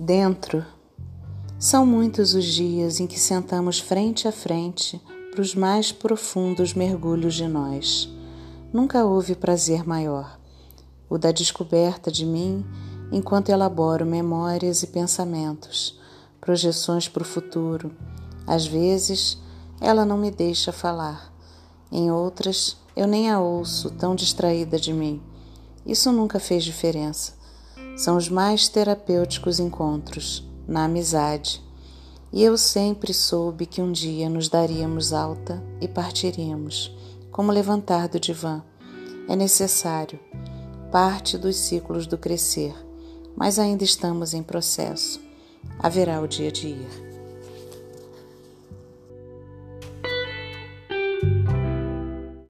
dentro, são muitos os dias em que sentamos frente a frente para os mais profundos mergulhos de nós. Nunca houve prazer maior, o da descoberta de mim enquanto elaboro memórias e pensamentos, projeções para o futuro. Às vezes, ela não me deixa falar. Em outras, eu nem a ouço, tão distraída de mim. Isso nunca fez diferença. São os mais terapêuticos encontros, na amizade. E eu sempre soube que um dia nos daríamos alta e partiríamos, como levantar do divã. É necessário, parte dos ciclos do crescer, mas ainda estamos em processo. Haverá o dia de ir.